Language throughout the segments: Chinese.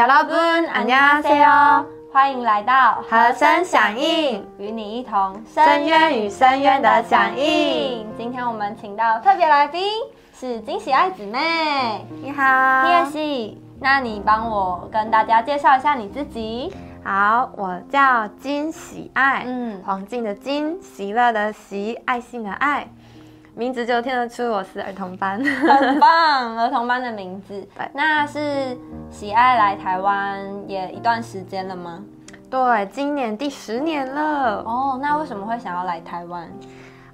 여러분안녕하세요欢迎来到和声响应，与你一同深渊与深渊的响应。今天我们请到特别来宾是金喜爱姊妹，你好，叶喜。那你帮我跟大家介绍一下你自己。好，我叫金喜爱，嗯，黄金的金，喜乐的喜，爱心的爱。 名字就听得出我是儿童班，很棒，儿童班的名字。那是喜爱来台湾也一段时间了吗？对，今年第十年了。哦，那为什么会想要来台湾？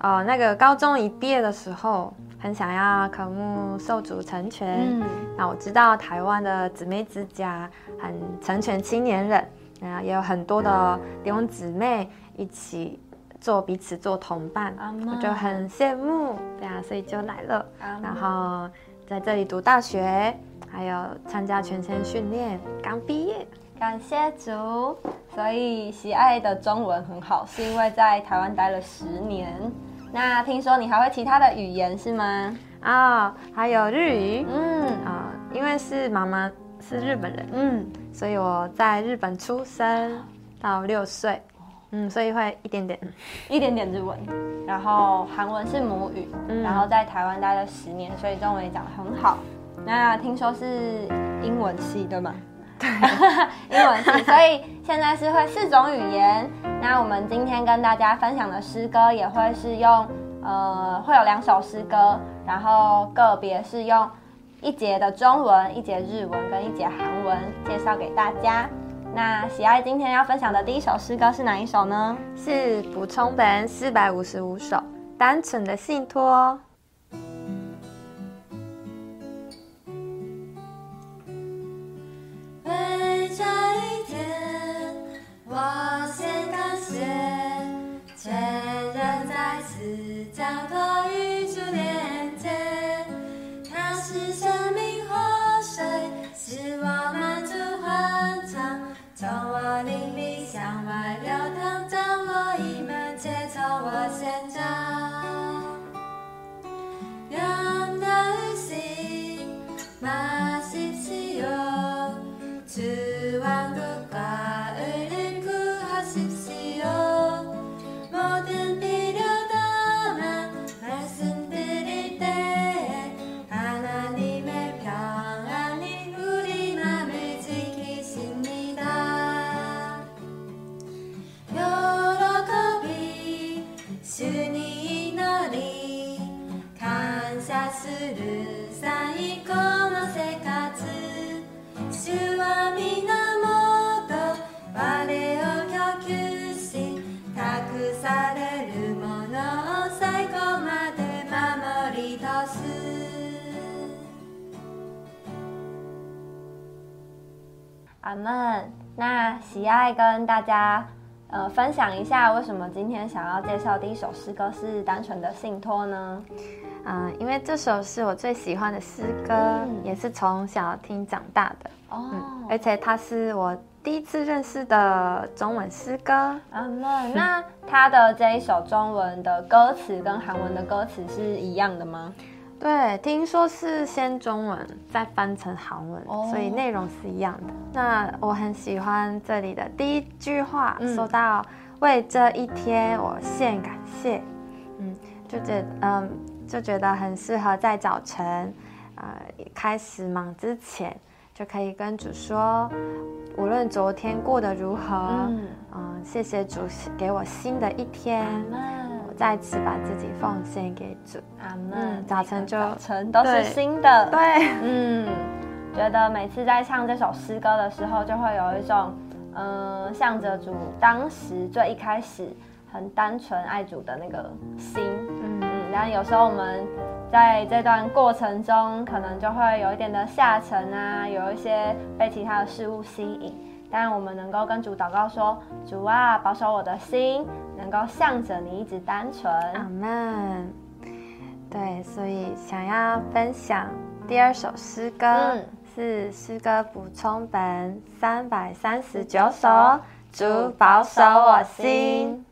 哦，那个高中一毕业的时候，很想要科目受主成全。嗯，那我知道台湾的姊妹之家很成全青年人，然后，也有很多的弟兄姊妹一起。做彼此做同伴，我就很羡慕，对啊，所以就来了，然后在这里读大学，还有参加全身训练，刚毕业，感谢主，所以喜爱的中文很好，是因为在台湾待了十年。那听说你还会其他的语言是吗？啊，还有日语，嗯。啊，因为是妈妈是日本人，嗯，所以我在日本出生到六岁。嗯，所以会一点点，一点点日文，然后韩文是母语，然后在台湾待了十年，所以中文也讲得很好。那听说是英文系对吗？对，英文系，所以现在是会四种语言。那我们今天跟大家分享的诗歌也会是用，呃，会有两首诗歌，然后个别是用一节的中文、一节日文跟一节韩文介绍给大家。那喜爱今天要分享的第一首诗歌是哪一首呢？是补充本四百五十五首，单纯的信托。was and done. 阿门。那喜爱跟大家呃分享一下，为什么今天想要介绍第一首诗歌是单纯的信托呢？嗯，因为这首是我最喜欢的诗歌，也是从小听长大的哦。而且它是我第一次认识的中文诗歌。阿门。那它的这一首中文的歌词跟韩文的歌词是一样的吗？对，听说是先中文再翻成韩文，所以内容是一样的。那我很喜欢这里的第一句话，说到为这一天我献感谢，嗯，就觉嗯就觉得很适合在早晨，呃开始忙之前，就可以跟主说，无论昨天过得如何，嗯，谢谢主给我新的一天，我再次把自己奉献给主。阿门。早晨就早晨都是新的，对，嗯，觉得每次在唱这首诗歌的时候，就会有一种，嗯，向着主当时最一开始很单纯爱主的那个心，嗯嗯，但有时候我们。在这段过程中，可能就会有一点的下沉啊，有一些被其他的事物吸引。但我们能够跟主祷告说：“主啊，保守我的心，能够向着你一直单纯。”阿门。对，所以想要分享第二首诗歌，是诗歌补充本三百三十九首，主保守我心。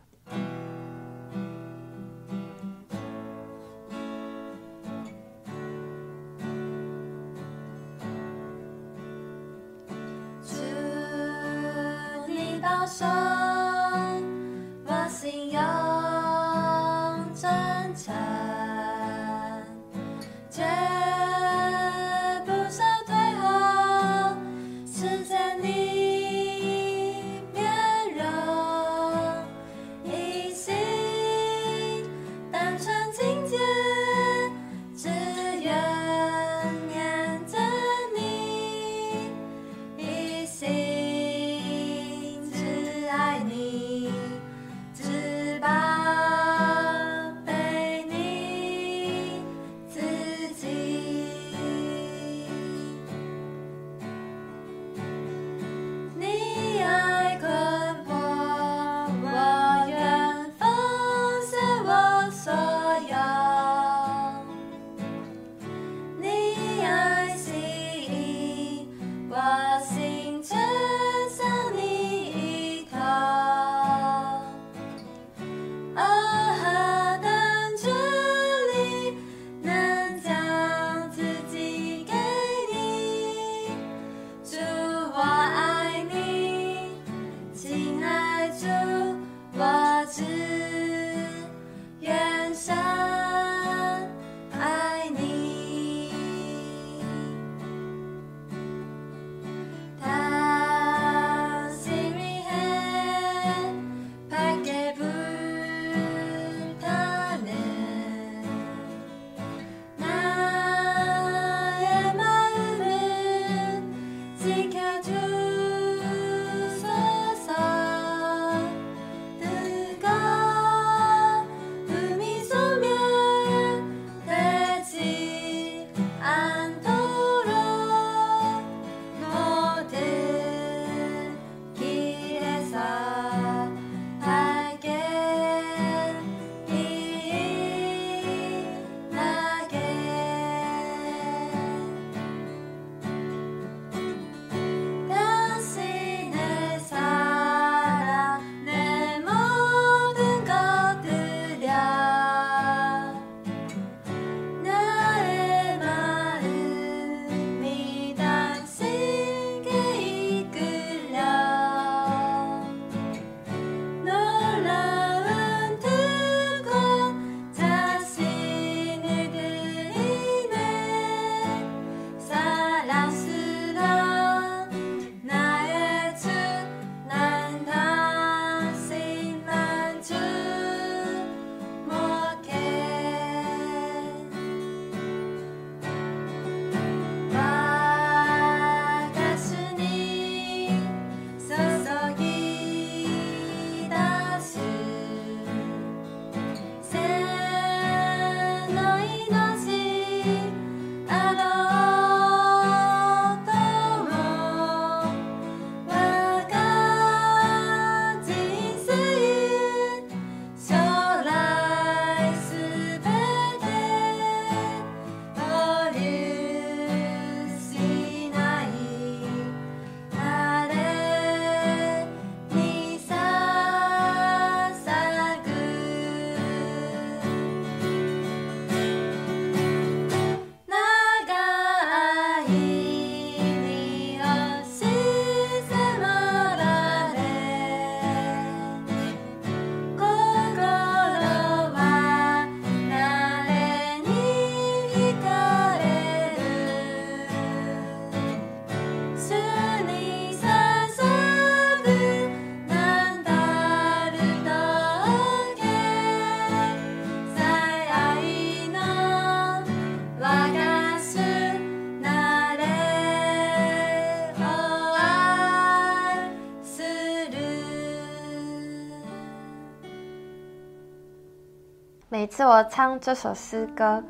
每次我唱这首诗歌，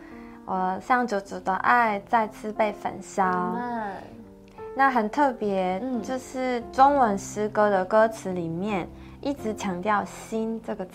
我向主主的爱再次被焚烧。嗯，那很特别，就是中文诗歌的歌词里面一直强调“心”这个词，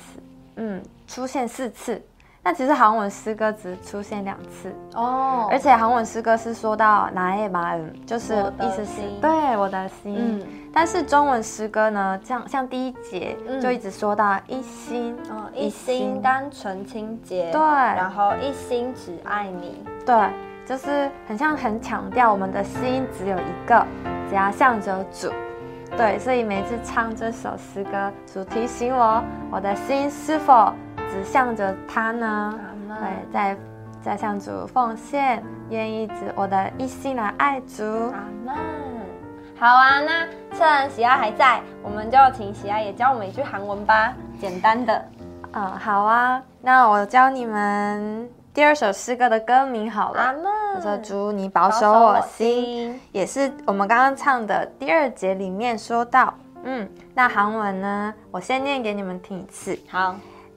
嗯，出现四次。那其实韩文诗歌只出现两次哦，而且韩文诗歌是说到“나의马음”，就是意思是对我的心。但是中文诗歌呢，像像第一节就一直说到一心，哦，一心单纯清洁，对，然后一心只爱你，对，就是很像很强调我们的心只有一个，只要向着主，对，所以每次唱这首诗歌，主提醒我，我的心是否。 指向着他呢，对，在在向主奉献，愿意指我的一心来爱主。阿门。好啊，那趁喜爱还在，我们就请喜爱也教我们一句韩文吧，简单的。嗯，好啊，那我教你们第二首诗歌的歌名好了。阿门。我说主，你保守我心，也是我们刚刚唱的第二节里面说到。嗯，那韩文呢？我先念给你们听一次。好。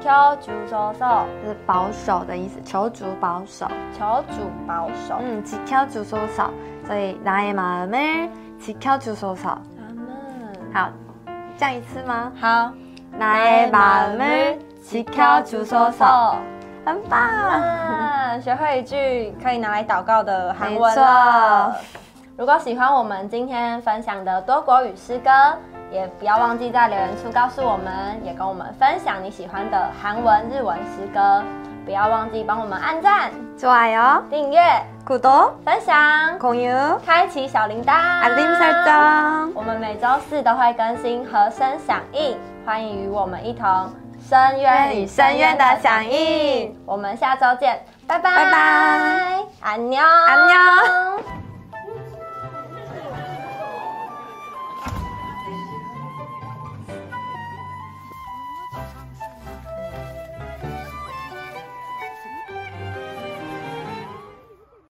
求主保守，是保守的意思。求主保守，求主保守。嗯，祈求主保守。所以，나의마음을지켜주소서阿门。好，样一次吗？好，나의마음을지켜주소서很棒。学会一句可以拿来祷告的韩文了。如果喜欢我们今天分享的多国语诗歌。 也不要忘记在留言处告诉我们，也跟我们分享你喜欢的韩文、日文诗歌。不要忘记帮我们按赞、좋아 요、 订阅、구독、 分享、공유、 开启小铃铛、알림설 정。 我们每周四都会更新和声响应，欢迎与我们一同深渊与深渊的响应。我们下周见，拜拜拜拜，安녕安녕。